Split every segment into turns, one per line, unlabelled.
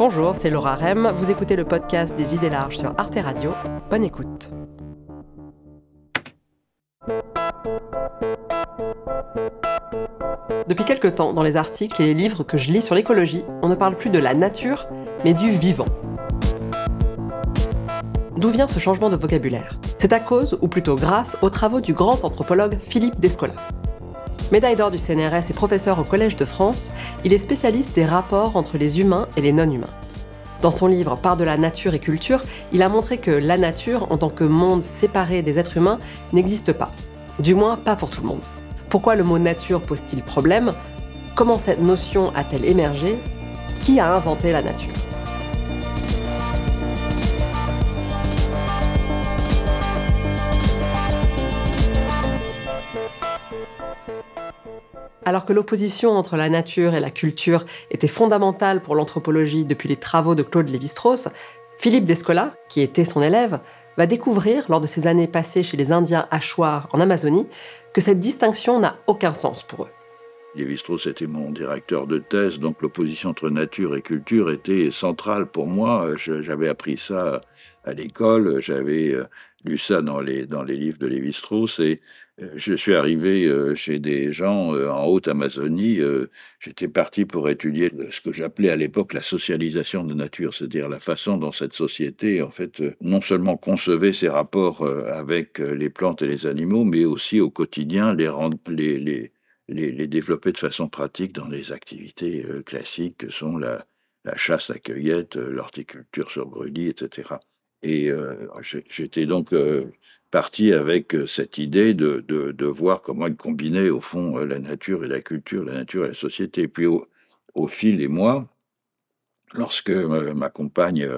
Bonjour, c'est Laura Rem. Vous écoutez le podcast des idées larges sur Arte Radio. Bonne écoute. Depuis quelque temps, dans les articles et les livres que je lis sur l'écologie, on ne parle plus de la nature, mais du vivant. D'où vient ce changement de vocabulaire? C'est à cause, ou plutôt grâce, aux travaux du grand anthropologue Philippe Descola. Médaille d'or du CNRS et professeur au Collège de France, il est spécialiste des rapports entre les humains et les non-humains. Dans son livre Par de la nature et culture, il a montré que la nature, en tant que monde séparé des êtres humains, n'existe pas. Du moins, pas pour tout le monde. Pourquoi le mot nature pose-t-il problème? Comment cette notion a-t-elle émergé? Qui a inventé la nature? Alors que l'opposition entre la nature et la culture était fondamentale pour l'anthropologie depuis les travaux de Claude Lévi-Strauss, Philippe Descola, qui était son élève, va découvrir, lors de ses années passées chez les Indiens Achuar en Amazonie, que cette distinction n'a aucun sens pour eux.
Lévi-Strauss était mon directeur de thèse, donc l'opposition entre nature et culture était centrale pour moi. J'avais appris ça à l'école, j'avais euh, lu ça dans les, dans les livres de Lévi-Strauss et je suis arrivé euh, chez des gens en Haute-Amazonie. J'étais parti pour étudier ce que j'appelais à l'époque la socialisation de nature, c'est-à-dire la façon dont cette société, en fait, non seulement concevait ses rapports avec les plantes et les animaux, mais aussi au quotidien les, les, de façon pratique dans les activités euh, classiques que sont la, chasse, la cueillette, euh, l'horticulture sur brûlis, etc. Et euh, j'étais donc parti avec cette idée de, de, voir comment il combinait au fond la nature et la culture, la nature et la société. Et puis au, fil des mois, lorsque ma compagne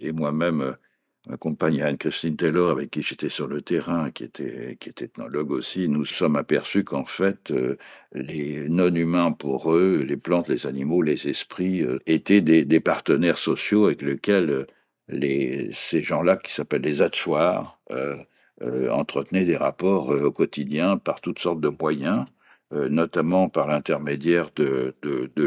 et moi-même ma compagne Anne-Christine Taylor, avec qui j'étais sur le terrain, qui était, qui était ethnologue aussi, nous sommes aperçus qu'en fait, euh, les non-humains pour eux, les plantes, les animaux, les esprits, euh, étaient des, partenaires sociaux avec lesquels euh, les, ces gens-là, qui s'appellent les atchoirs, entretenaient des rapports au quotidien par toutes sortes de moyens. notamment par l'intermédiaire de,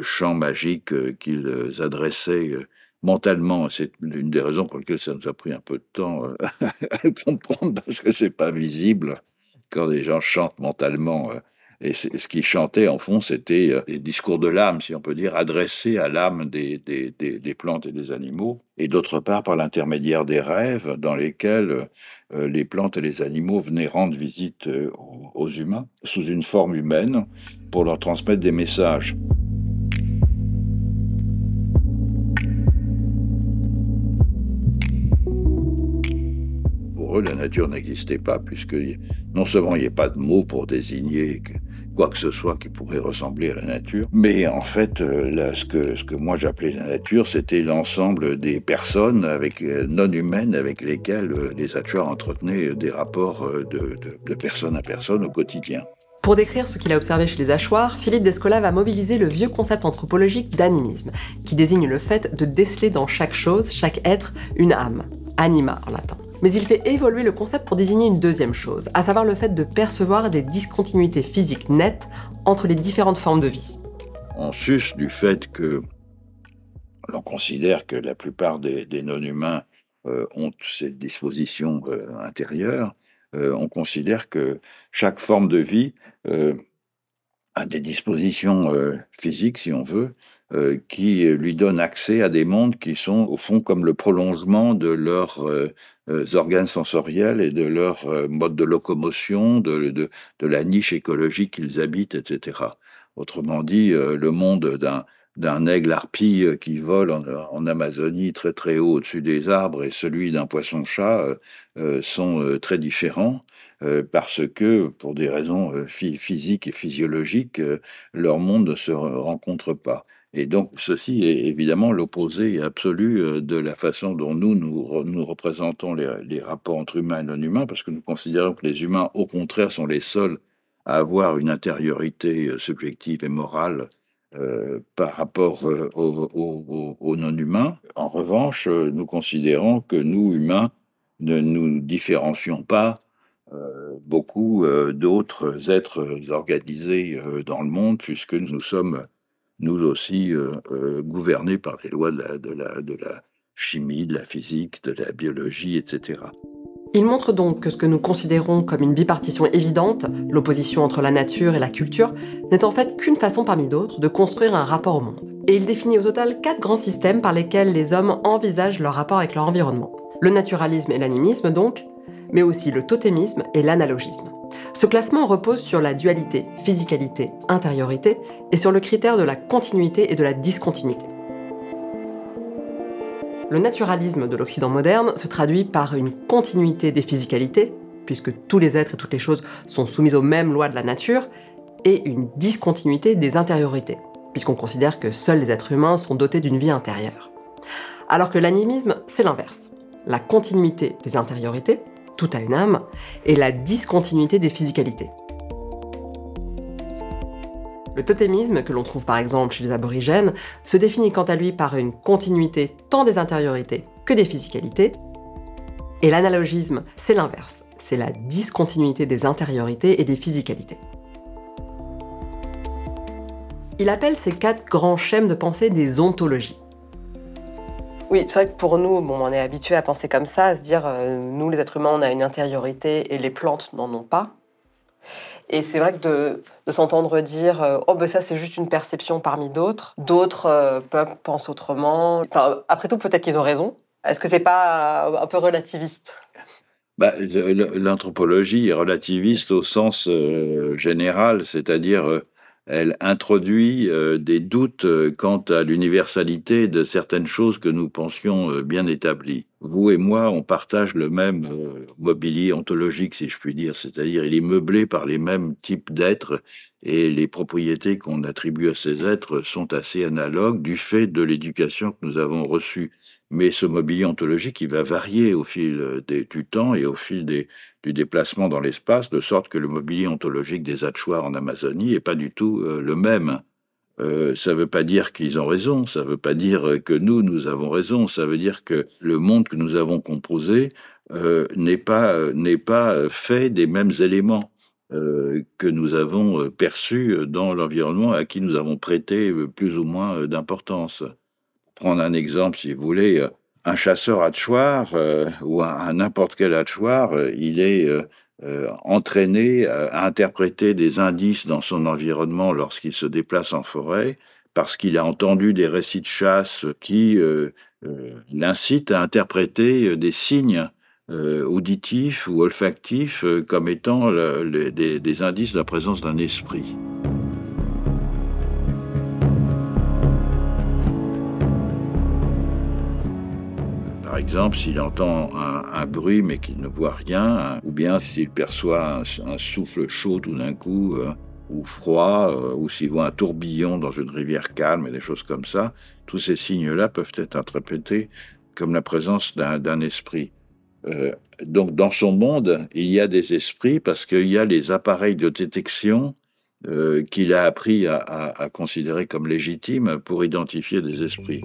chants magiques qu'ils adressaient mentalement. C'est l'une des raisons pour lesquelles ça nous a pris un peu de temps euh, à comprendre, parce que c'est pas visible quand des gens chantent mentalement. Euh, et ce qu'ils chantaient, en fond, c'était euh, des discours de l'âme, si on peut dire, adressés à l'âme des, des, des, plantes et des animaux. Et d'autre part, par l'intermédiaire des rêves, dans lesquels les plantes et les animaux venaient rendre visite aux humains, sous une forme humaine, pour leur transmettre des messages. la nature n'existait pas, puisque non seulement il n'y a pas de mots pour désigner quoi que ce soit qui pourrait ressembler à la nature, mais en fait, euh, ce, que, moi j'appelais la nature, c'était l'ensemble des personnes avec, euh, non humaines avec lesquelles euh, les atueurs entretenaient des rapports de, de, personne à personne au quotidien.
Pour décrire ce qu'il a observé chez les hachoirs, Philippe Descola va mobiliser le vieux concept anthropologique d'animisme, qui désigne le fait de déceler dans chaque chose, chaque être, une âme, anima en latin. Mais il fait évoluer le concept pour désigner une deuxième chose, à savoir le fait de percevoir des discontinuités physiques nettes entre les différentes formes de vie.
On suce du fait que l'on considère que la plupart des, non-humains euh, ont cette disposition euh, intérieure, euh, on considère que chaque forme de vie a des dispositions physiques, si on veut, qui lui donnent accès à des mondes qui sont au fond comme le prolongement de leurs euh, organes sensoriels et de leur euh, mode de locomotion, de, de, de la niche écologique qu'ils habitent, etc. Autrement dit, euh, le monde d'un d'un aigle harpie qui vole en, Amazonie très très haut au-dessus des arbres et celui d'un poisson-chat sont très différents parce que, pour des raisons physiques et physiologiques, leur monde ne se rencontre pas. Et donc, ceci est évidemment l'opposé absolu euh, de la façon dont nous, nous, représentons les, rapports entre humains et non humains, parce que nous considérons que les humains, au contraire, sont les seuls à avoir une intériorité euh, subjective et morale euh, par rapport aux, non-humains. En revanche, nous considérons que nous, humains, ne nous différencions pas beaucoup d'autres êtres organisés dans le monde, puisque nous sommes nous aussi gouvernés par les lois de la, de la chimie, de la physique, de la biologie, etc.
Il montre donc que ce que nous considérons comme une bipartition évidente, l'opposition entre la nature et la culture, n'est en fait qu'une façon parmi d'autres de construire un rapport au monde. Et il définit au total quatre grands systèmes par lesquels les hommes envisagent leur rapport avec leur environnement. Le naturalisme et l'animisme donc, mais aussi le totémisme et l'analogisme. Ce classement repose sur la dualité, physicalité, intériorité, et sur le critère de la continuité et de la discontinuité. Le naturalisme de l'Occident moderne se traduit par une continuité des physicalités, puisque tous les êtres et toutes les choses sont soumis aux mêmes lois de la nature, et une discontinuité des intériorités, puisqu'on considère que seuls les êtres humains sont dotés d'une vie intérieure. Alors que l'animisme, c'est l'inverse. La continuité des intériorités, tout a une âme, et la discontinuité des physicalités. Le totémisme, que l'on trouve par exemple chez les aborigènes, se définit quant à lui par une continuité tant des intériorités que des physicalités. Et l'analogisme, c'est l'inverse, c'est la discontinuité des intériorités et des physicalités. Il appelle ces quatre grands schèmes de pensée des ontologies. Oui, c'est vrai que pour nous, bon, on est habitué à penser comme ça, à se dire, euh, nous les êtres humains, on a une intériorité et les plantes n'en ont pas. Et c'est vrai que de, s'entendre dire euh, oh ben ça c'est juste une perception parmi d'autres, d'autres euh, peuples pensent autrement. Enfin, après tout peut-être qu'ils ont raison. Est-ce que c'est pas un peu relativiste?
Bah, L'anthropologie est relativiste au sens général, c'est-à-dire elle introduit des doutes quant à l'universalité de certaines choses que nous pensions bien établies vous et moi, on partage le même euh, mobilier ontologique, si je puis dire, c'est-à-dire il est meublé par les mêmes types d'êtres et les propriétés qu'on attribue à ces êtres sont assez analogues du fait de l'éducation que nous avons reçue. Mais ce mobilier ontologique, il va varier au fil du temps et au fil du déplacement dans l'espace, de sorte que le mobilier ontologique des Atchoirs en Amazonie n'est pas du tout euh, le même. Euh, ça ne veut pas dire qu'ils ont raison, ça ne veut pas dire que nous, nous avons raison, ça veut dire que le monde que nous avons composé euh, n'est pas, pas fait des mêmes éléments euh, que nous avons perçus dans l'environnement à qui nous avons prêté plus ou moins d'importance. Prendre un exemple, si vous voulez, un chasseur hachoir ou un n'importe quel hachoir, il est euh, entraîné à interpréter des indices dans son environnement lorsqu'il se déplace en forêt, parce qu'il a entendu des récits de chasse qui euh, euh, l'incitent à interpréter des signes auditifs ou olfactifs comme étant des indices de la présence d'un esprit. Exemple, s'il entend un, bruit mais qu'il ne voit rien, hein, ou bien s'il perçoit un, souffle chaud tout d'un coup, euh, ou froid, euh, ou s'il voit un tourbillon dans une rivière calme et des choses comme ça, tous ces signes-là peuvent être interprétés comme la présence d'un esprit. Euh, donc dans son monde, il y a des esprits parce qu'il y a les appareils de détection qu'il a appris à considérer comme légitimes pour identifier des esprits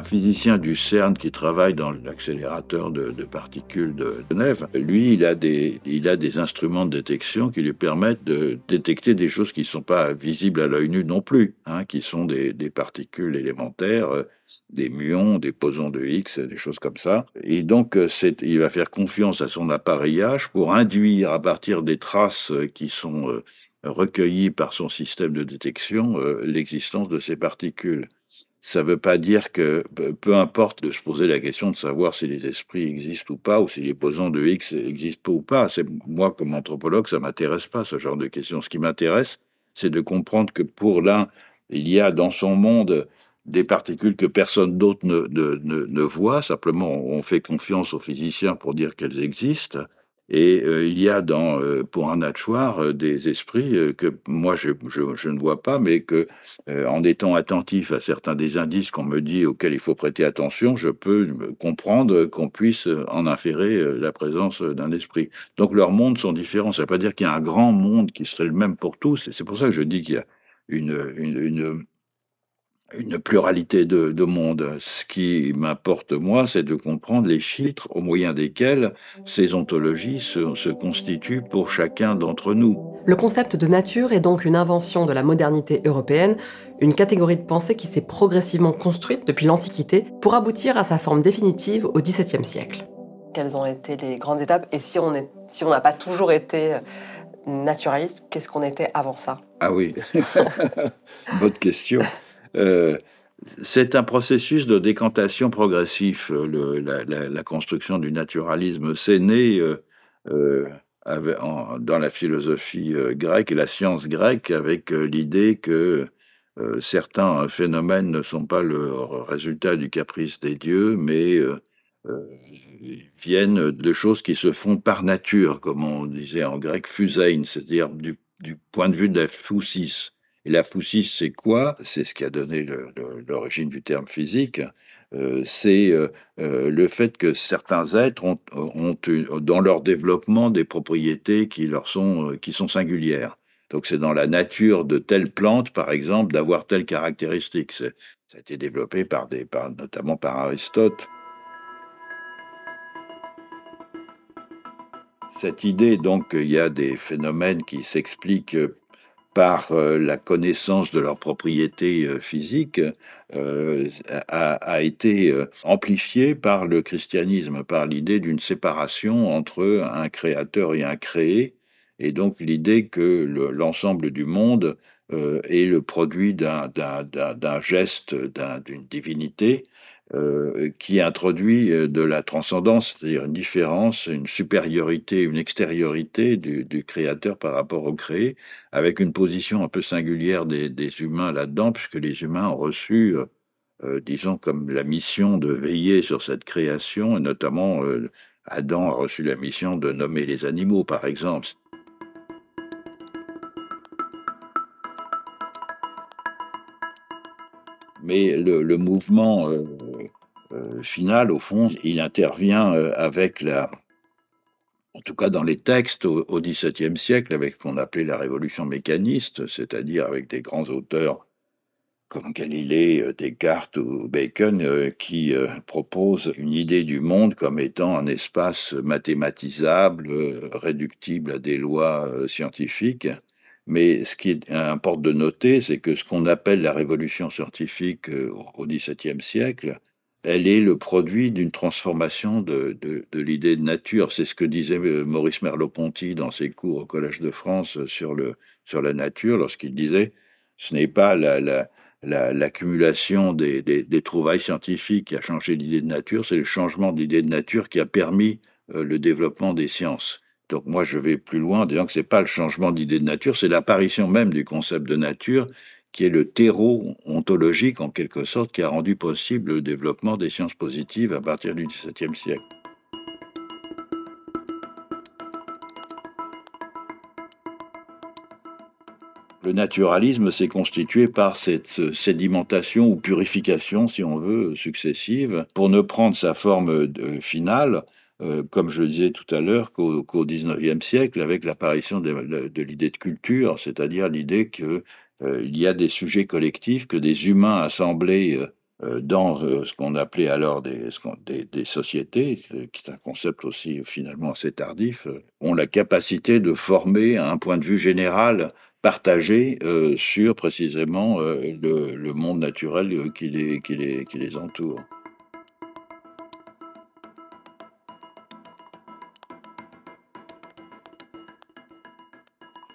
un physicien du CERN qui travaille dans l'accélérateur de, particules de Genève, lui, il a, des, instruments de détection qui lui permettent de détecter des choses qui ne sont pas visibles à l'œil nu non plus, hein, qui sont des, particules élémentaires, euh, des muons, des posons de X, des choses comme ça. Et donc, euh, il va faire confiance à son appareillage pour induire à partir des traces qui sont euh, recueillies par son système de détection l'existence de ces particules ça ne veut pas dire que peu importe de se poser la question de savoir si les esprits existent ou pas, ou si les posons de X existent ou pas. Moi comme anthropologue, ça m'intéresse pas ce genre de questions. Ce qui m'intéresse, c'est de comprendre que pour l'un, il y a dans son monde des particules que personne d'autre ne, voit. Simplement, on fait confiance aux physiciens pour dire qu'elles existent. Et euh, il y a euh, pour un hachoir euh, des esprits que moi je, ne vois pas, mais que en étant attentif à certains des indices qu'on me dit auxquels il faut prêter attention, je peux comprendre qu'on puisse en inférer la présence d'un esprit. Donc leurs mondes sont différents. Ça ne veut pas dire qu'il y a un grand monde qui serait le même pour tous. C'est pour ça que je dis qu'il y a une une pluralité de, de mondes. Ce qui m'importe, moi, c'est de comprendre les filtres au moyen desquels ces ontologies se, se constituent pour chacun d'entre nous.
Le concept de nature est donc une invention de la modernité européenne, une catégorie de pensée qui s'est progressivement construite depuis l'Antiquité pour aboutir à sa forme définitive au XVIIe siècle. Quelles ont été les grandes étapes et si on est, si on n'a pas toujours été naturaliste, qu'est-ce qu'on était avant ça?
Ah oui, bonne question. Euh, c'est un processus de décantation progressif. Le, la, construction du naturalisme, c'est né euh, euh, dans la philosophie grecque et la science grecque avec l'idée que certains phénomènes ne sont pas le résultat du caprice des dieux, mais viennent de choses qui se font par nature, comme on disait en grec, phusein, c'est-à-dire du, point de vue de la phoussis. Et la phoussis, c'est quoi? C'est ce qui a donné l'origine du terme physique. Euh, c'est euh, euh, le fait que certains êtres ont, ont, dans leur développement des propriétés qui leur sont, qui sont singulières. Donc c'est dans la nature de telle plante, par exemple, d'avoir telle caractéristique. Ça a été développé par des, notamment par Aristote. Cette idée, donc, qu'il y a des phénomènes qui s'expliquent par euh, la connaissance de leurs propriétés euh, physiques euh, a, été amplifiée par le christianisme, par l'idée d'une séparation entre un créateur et un créé, et donc l'idée que l'ensemble du monde est le produit d'un geste, d'une divinité, euh, qui introduit euh, de la transcendance, c'est-à-dire une différence, une supériorité, une extériorité du, créateur par rapport au créé, avec une position un peu singulière des, humains là-dedans, puisque les humains ont reçu, euh, disons, comme la mission de veiller sur cette création, et notamment Adam a reçu la mission de nommer les animaux, par exemple. Mais le, mouvement euh, euh, final, au fond, il intervient euh, avec la, en tout cas dans les textes au XVIIe siècle, avec ce qu'on appelait la révolution mécaniste, c'est-à-dire avec des grands auteurs comme Galilée, Descartes ou Bacon, qui proposent une idée du monde comme étant un espace mathématisable, réductible à des lois scientifiques. Mais ce qui importe de noter, c'est que ce qu'on appelle la révolution scientifique euh, au XVIIe siècle, elle est le produit d'une transformation de, l'idée de nature. C'est ce que disait euh, Maurice Merleau-Ponty dans ses cours au Collège de France sur, le, sur la nature, lorsqu'il disait ce n'est pas l'accumulation des, des, trouvailles scientifiques qui a changé l'idée de nature, c'est le changement d'idée de nature qui a permis euh, le développement des sciences. Donc moi, je vais plus loin en disant que ce n'est pas le changement d'idée de nature, c'est l'apparition même du concept de nature qui est le terreau ontologique, en quelque sorte, qui a rendu possible le développement des sciences positives à partir du XVIIe siècle. Le naturalisme s'est constitué par cette sédimentation ou purification, si on veut, successive, pour ne prendre sa forme euh, finale euh, comme je le disais tout à l'heure, qu'au XIXe siècle, avec l'apparition de, l'idée de culture, c'est-à-dire l'idée qu'il euh, y a des sujets collectifs, que des humains assemblés euh, dans ce qu'on appelait alors des, sociétés, qui est un concept aussi finalement assez tardif, ont la capacité de former un point de vue général partagé sur précisément le, monde naturel qui les entoure.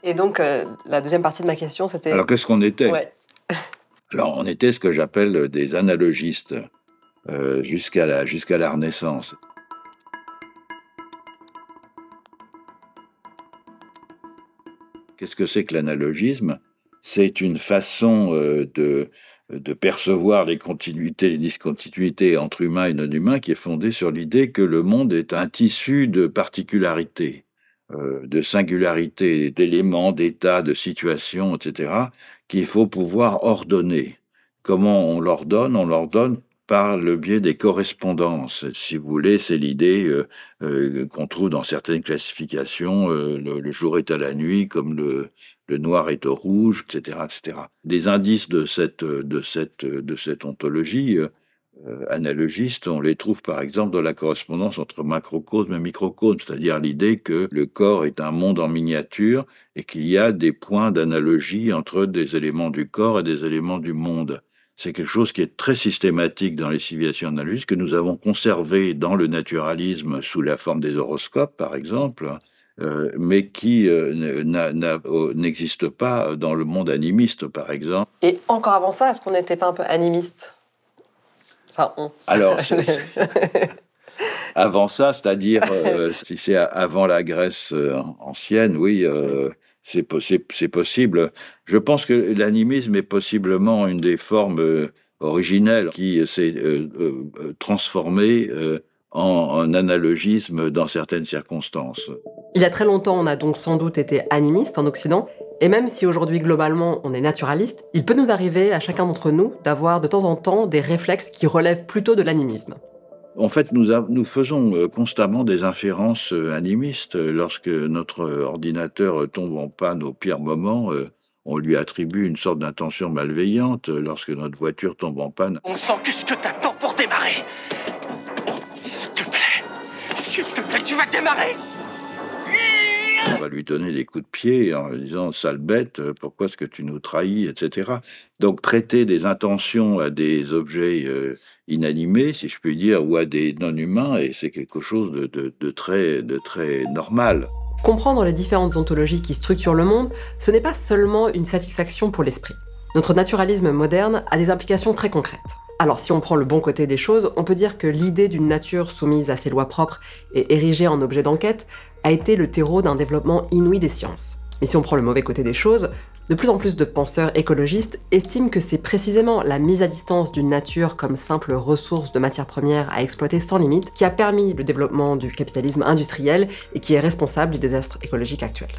Et donc, euh, la deuxième partie de ma question, c'était...
Alors, qu'est-ce qu'on était? Alors, on était ce que j'appelle des analogistes euh, jusqu'à la, Renaissance. Qu'est-ce que c'est que l'analogisme? C'est une façon euh, de, de percevoir les continuités, les discontinuités entre humains et non humains qui est fondée sur l'idée que le monde est un tissu de particularités. Euh, de singularité, d'éléments, d'états, de situations, etc., qu'il faut pouvoir ordonner. Comment on l'ordonne? On l'ordonne par le biais des correspondances. Si vous voulez, c'est l'idée euh, euh, qu'on trouve dans certaines classifications, le, jour est à la nuit, comme le, le noir est au rouge, etc., etc. Des indices de cette, de cette, de cette ontologie analogiste, on les trouve par exemple dans la correspondance entre macrocosme et microcosme, c'est-à-dire l'idée que le corps est un monde en miniature et qu'il y a des points d'analogie entre des éléments du corps et des éléments du monde c'est quelque chose qui est très systématique dans les civilisations analogiques, que nous avons conservé dans le naturalisme sous la forme des horoscopes, par exemple, euh, mais qui euh, n'existe pas dans le monde animiste, par exemple.
Et encore avant ça, est-ce qu'on n'était pas un peu animiste?
Enfin, on. Alors, avant ça, c'est-à-dire, euh, si c'est avant la Grèce ancienne, oui, c'est possible. Je pense que l'animisme est possiblement une des formes euh, originelles qui s'est euh, euh, transformée en, analogisme dans certaines circonstances.
Il y a très longtemps, on a donc sans doute été animiste en Occident, et même si aujourd'hui globalement on est naturaliste, il peut nous arriver à chacun d'entre nous d'avoir de temps en temps des réflexes qui relèvent plutôt de l'animisme.
En fait, nous, faisons euh, constamment des inférences euh, animistes. Lorsque notre ordinateur tombe en panne au pire moment, euh, on lui attribue une sorte d'intention malveillante. Lorsque notre voiture tombe en panne...
On sent qu'est-ce que t'attends pour démarrer S'il te plaît S'il te plaît, tu vas démarrer
on va lui donner des coups de pied en disant sale bête, pourquoi est-ce que tu nous trahis, etc. Donc prêter des intentions à des objets inanimés, si je puis dire, ou à des non-humains, et c'est quelque chose de, très, de très normal.
Comprendre les différentes ontologies qui structurent le monde, ce n'est pas seulement une satisfaction pour l'esprit. Notre naturalisme moderne a des implications très concrètes. Alors si on prend le bon côté des choses, on peut dire que l'idée d'une nature soumise à ses lois propres et érigée en objet d'enquête a été le terreau d'un développement inouï des sciences. Mais si on prend le mauvais côté des choses, de plus en plus de penseurs écologistes estiment que c'est précisément la mise à distance d'une nature comme simple ressource de matières premières à exploiter sans limite qui a permis le développement du capitalisme industriel et qui est responsable du désastre écologique actuel.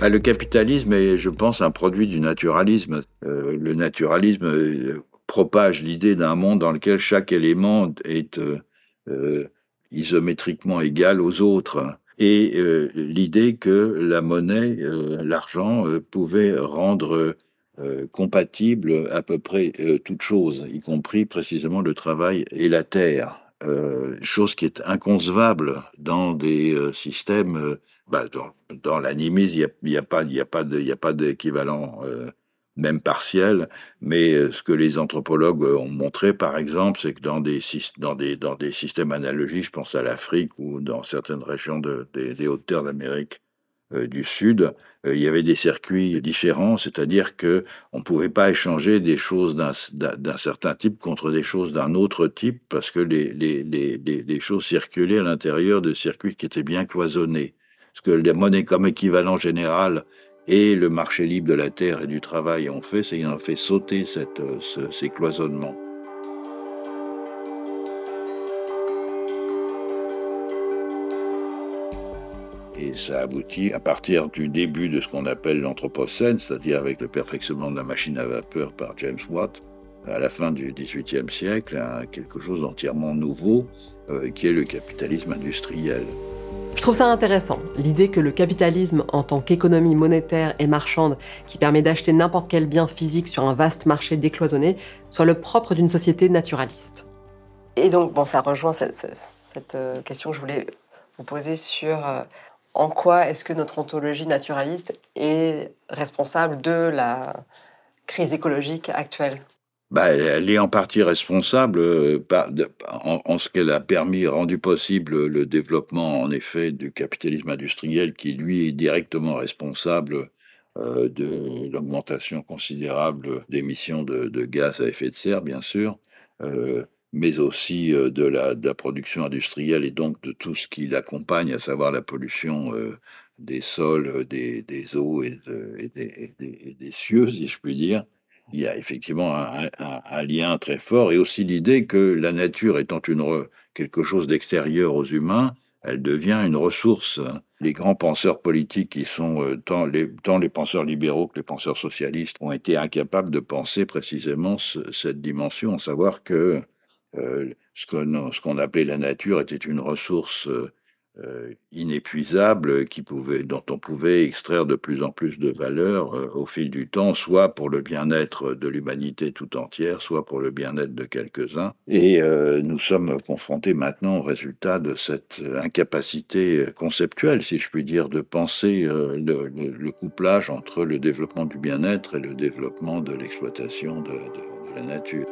Bah, le capitalisme est, je pense, un produit du naturalisme. Euh, le naturalisme euh, propage l'idée d'un monde dans lequel chaque élément est euh, isométriquement égal aux autres et euh, l'idée que la monnaie, euh, l'argent, euh, pouvait rendre compatible à peu près toute chose, y compris précisément le travail et la terre. chose qui est inconcevable dans des systèmes. Bah, dans, l'animisme, il n'y a, pas d'équivalent même partiel, mais euh, ce que les anthropologues ont montré, par exemple, c'est que dans des, systèmes analogiques, je pense à l'Afrique ou dans certaines régions des, hautes terres d'Amérique euh, du Sud, euh, il y avait des circuits différents, c'est-à-dire que on ne pouvait pas échanger des choses d'un certain type contre des choses d'un autre type, parce que les, les, les, les choses circulaient à l'intérieur de circuits qui étaient bien cloisonnés. Parce que la monnaie comme équivalent général et le marché libre de la terre et du travail ont fait, c'est ont fait sauter euh, ces cloisonnements. Et ça aboutit à partir du début de ce qu'on appelle l'Anthropocène, c'est-à-dire avec le perfectionnement de la machine à vapeur par James Watt, à la fin du XVIIIe siècle, à quelque chose d'entièrement nouveau, euh, qui est le capitalisme industriel.
Je trouve ça intéressant, l'idée que le capitalisme en tant qu'économie monétaire et marchande qui permet d'acheter n'importe quel bien physique sur un vaste marché décloisonné soit le propre d'une société naturaliste. Et donc, bon, ça rejoint cette, euh, question que je voulais vous poser sur euh, en quoi est-ce que notre ontologie naturaliste est responsable de la crise écologique actuelle?
Bah, elle est en partie responsable euh, en, ce qu'elle a permis, rendu possible le développement, en effet, du capitalisme industriel qui, lui, est directement responsable euh, de l'augmentation considérable d'émissions de, gaz à effet de serre, bien sûr, euh, mais aussi de la, production industrielle et donc de tout ce qui l'accompagne, à savoir la pollution des sols, des, eaux et, des cieux, si je puis dire il y a effectivement un, lien très fort et aussi l'idée que la nature étant une, quelque chose d'extérieur aux humains, elle devient une ressource. Les grands penseurs politiques qui sont euh, tant, les, penseurs libéraux que les penseurs socialistes ont été incapables de penser précisément cette dimension, savoir que ce qu'on appelait la nature était une ressource euh, inépuisable qui pouvait, dont on pouvait extraire de plus en plus de valeur euh, au fil du temps, soit pour le bien-être de l'humanité tout entière, soit pour le bien-être de quelques-uns. Et euh, nous sommes confrontés maintenant au résultat de cette incapacité conceptuelle, si je puis dire, de penser le, couplage entre le développement du bien-être et le développement de l'exploitation de la nature.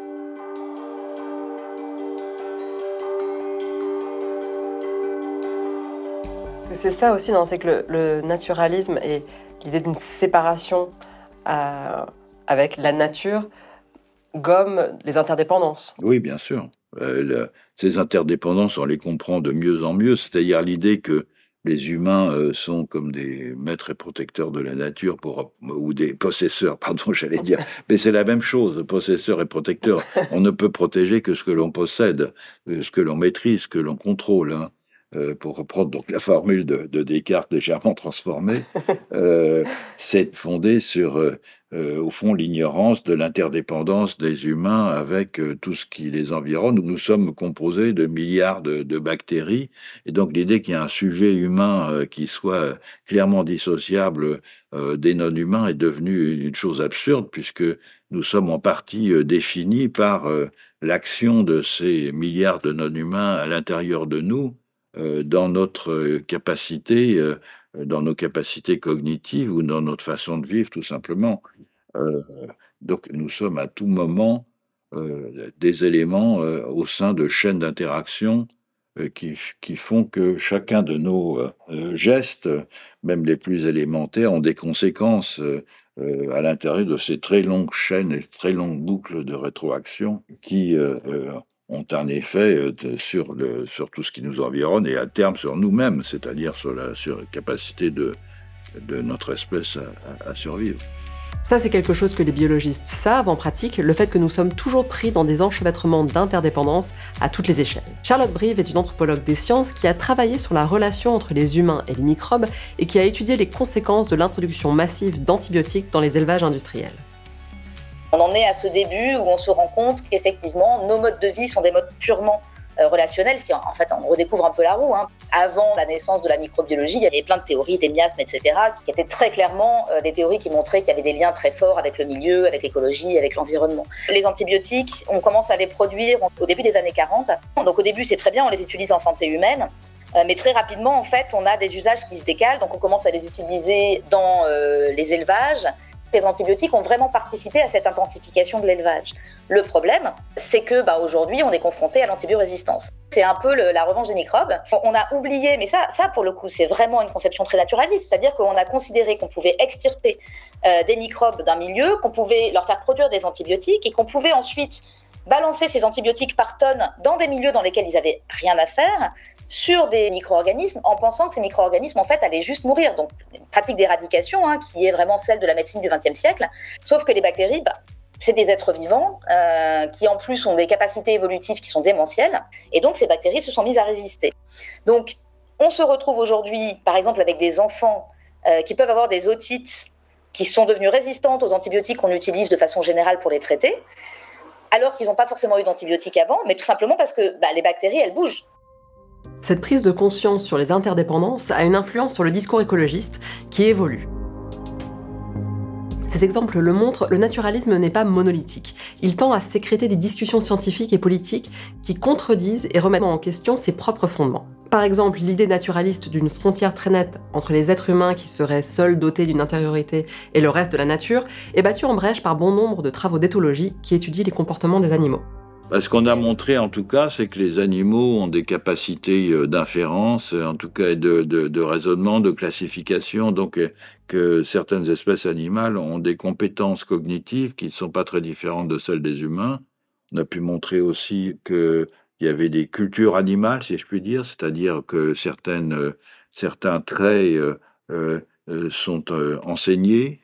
C'est ça aussi, c'est que le, naturalisme et l'idée d'une séparation euh, avec la nature gomme les interdépendances.
Oui, bien sûr. Euh, ces interdépendances, on les comprend de mieux en mieux, c'est-à-dire l'idée que les humains euh, sont comme des maîtres et protecteurs de la nature ou des possesseurs, pardon, j'allais dire. Mais c'est la même chose, possesseur et protecteur. On ne peut protéger que ce que l'on possède, ce que l'on maîtrise, ce que l'on contrôle. Hein. Euh, pour reprendre donc la formule de, Descartes légèrement transformée, euh, c'est fondé sur, euh, au fond, l'ignorance de l'interdépendance des humains avec tout ce qui les environne. Nous, nous sommes composés de milliards de, de bactéries, et donc l'idée qu'il y a un sujet humain qui soit clairement dissociable des non-humains est devenue une chose absurde, puisque nous sommes en partie définis par l'action de ces milliards de non-humains à l'intérieur de nous, dans notre euh, capacité, euh, dans nos capacités cognitives ou dans notre façon de vivre, tout simplement. donc, nous sommes à tout moment des éléments au sein de chaînes d'interaction qui, font que chacun de nos gestes, même les plus élémentaires, ont des conséquences à l'intérieur de ces très longues chaînes et très longues boucles de rétroaction qui ont un effet euh, sur, tout ce qui nous environne et à terme sur nous-mêmes, c'est-à-dire sur la, capacité de notre espèce à, survivre.
Ça, c'est quelque chose que les biologistes savent en pratique, le fait que nous sommes toujours pris dans des enchevêtrements d'interdépendance à toutes les échelles. Charlotte Brive est une anthropologue des sciences qui a travaillé sur la relation entre les humains et les microbes et qui a étudié les conséquences de l'introduction massive d'antibiotiques dans les élevages industriels.
On en est à ce début où on se rend compte qu'effectivement, nos modes de vie sont des modes purement euh, relationnels. En fait, on redécouvre un peu la roue. Hein. Avant la naissance de la microbiologie, il y avait plein de théories, des miasmes, etc., qui étaient très clairement euh, des théories qui montraient qu'il y avait des liens très forts avec le milieu, avec l'écologie, avec l'environnement. Les antibiotiques, on commence à les produire au début des années 40. Donc au début, c'est très bien, on les utilise en santé humaine. Euh, mais très rapidement, en fait, on a des usages qui se décalent. Donc on commence à les utiliser dans les élevages les antibiotiques ont vraiment participé à cette intensification de l'élevage. Le problème, c'est que bah, aujourd'hui, on est confronté à l'antibiorésistance. C'est un peu la revanche des microbes. On a oublié, mais ça, ça pour le coup, c'est vraiment une conception très naturaliste, c'est-à-dire qu'on a considéré qu'on pouvait extirper euh, des microbes d'un milieu, qu'on pouvait leur faire produire des antibiotiques et qu'on pouvait ensuite balancer ces antibiotiques par tonnes dans des milieux dans lesquels ils n'avaient rien à faire sur des micro-organismes en pensant que ces micro-organismes en fait allaient juste mourir. Donc une pratique d'éradication hein, qui est vraiment celle de la médecine du XXe siècle. Sauf que les bactéries, bah, c'est des êtres vivants euh, qui en plus ont des capacités évolutives qui sont démentielles. Et donc ces bactéries se sont mises à résister. Donc on se retrouve aujourd'hui par exemple avec des enfants euh, qui peuvent avoir des otites qui sont devenues résistantes aux antibiotiques qu'on utilise de façon générale pour les traiter alors qu'ils n'ont pas forcément eu d'antibiotiques avant, mais tout simplement parce que bah, les bactéries, elles bougent.
Cette prise de conscience sur les interdépendances a une influence sur le discours écologiste qui évolue. Cet exemple le montre, le naturalisme n'est pas monolithique. Il tend à sécréter des discussions scientifiques et politiques qui contredisent et remettent en question ses propres fondements. Par exemple, l'idée naturaliste d'une frontière très nette entre les êtres humains qui seraient seuls dotés d'une intériorité et le reste de la nature est battue en brèche par bon nombre de travaux d'éthologie qui étudient les comportements des animaux.
Ce qu'on a montré en tout cas, c'est que les animaux ont des capacités euh, d'inférence, en tout cas de, de, raisonnement, de classification, donc euh, que certaines espèces animales ont des compétences cognitives qui ne sont pas très différentes de celles des humains. On a pu montrer aussi qu'il y avait des cultures animales, si je puis dire, c'est-à-dire que certaines, euh, certains traits sont enseignés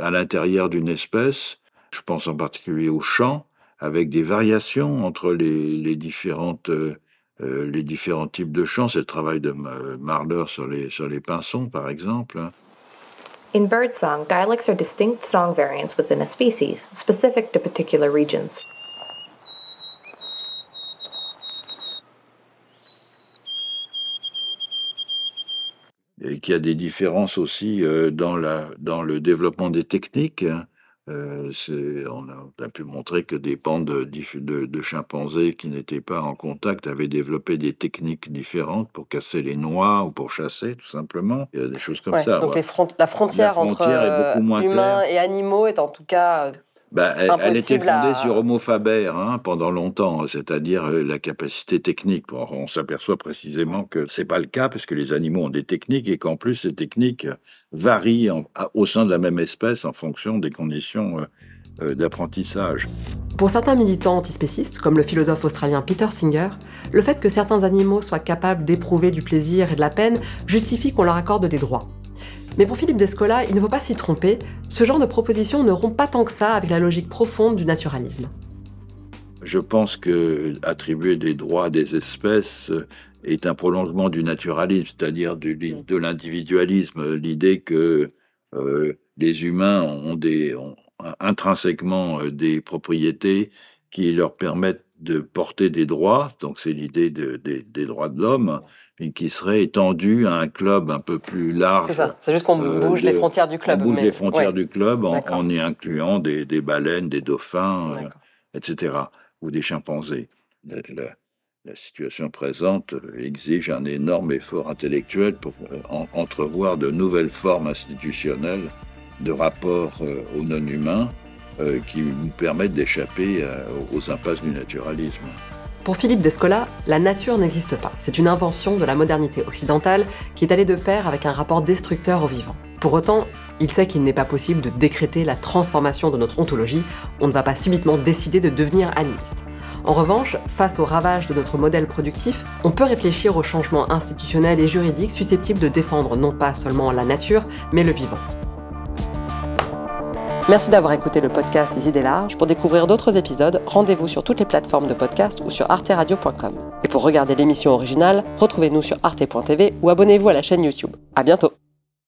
à l'intérieur d'une espèce. Je pense en particulier au chant avec des variations entre les, les différentes euh, euh, les différents types de chants. C'est le travail de Marler sur les, sur les pinsons, par exemple. Hein.
In birdsong, dialects are distinct song variants within a species, specific to particular regions.
Et qu'il y a des différences aussi euh, dans, la, dans le développement des techniques. Hein. Euh, on, a, pu montrer que des bandes de, chimpanzés qui n'étaient pas en contact avaient développé des techniques différentes pour casser les noix ou pour chasser, tout simplement. Il y a des choses comme ça.
Donc la frontière, entre euh, humains et animaux est en tout cas
bah, elle, était fondée sur Homo faber hein, pendant longtemps, c'est-à-dire euh, la capacité technique. on s'aperçoit précisément que c'est pas le cas puisque les animaux ont des techniques et qu'en plus ces techniques varient au sein de la même espèce en fonction des conditions euh, euh, d'apprentissage.
Pour certains militants antispécistes, comme le philosophe australien Peter Singer, le fait que certains animaux soient capables d'éprouver du plaisir et de la peine justifie qu'on leur accorde des droits. Mais pour Philippe Descola, il ne faut pas s'y tromper, ce genre de proposition ne rompt pas tant que ça avec la logique profonde du naturalisme.
Je pense que attribuer des droits à des espèces est un prolongement du naturalisme, c'est-à-dire de l'individualisme, l'idée que euh, les humains ont, des, intrinsèquement euh, des propriétés qui leur permettent de porter des droits, donc c'est l'idée des droits de l'homme, et qui serait étendue à un club un peu plus large.
C'est ça, c'est juste qu'on euh, bouge les frontières du club.
On bouge les frontières du club en, y incluant des, baleines, des dauphins, euh, etc., ou des chimpanzés. La, situation présente exige un énorme effort intellectuel pour euh, entrevoir de nouvelles formes institutionnelles de rapport aux non-humains euh, qui nous permettent d'échapper euh, aux impasses du naturalisme.
Pour Philippe Descola, la nature n'existe pas. C'est une invention de la modernité occidentale qui est allée de pair avec un rapport destructeur au vivant. Pour autant, il sait qu'il n'est pas possible de décréter la transformation de notre ontologie. On ne va pas subitement décider de devenir animiste. En revanche, face aux ravages de notre modèle productif, on peut réfléchir aux changements institutionnels et juridiques susceptibles de défendre non pas seulement la nature, mais le vivant. Merci d'avoir écouté le podcast des idées larges. Pour découvrir d'autres épisodes, rendez-vous sur toutes les plateformes de podcast ou sur arteradio.com. Et pour regarder l'émission originale, retrouvez-nous sur arte.tv ou abonnez-vous à la chaîne YouTube. À bientôt!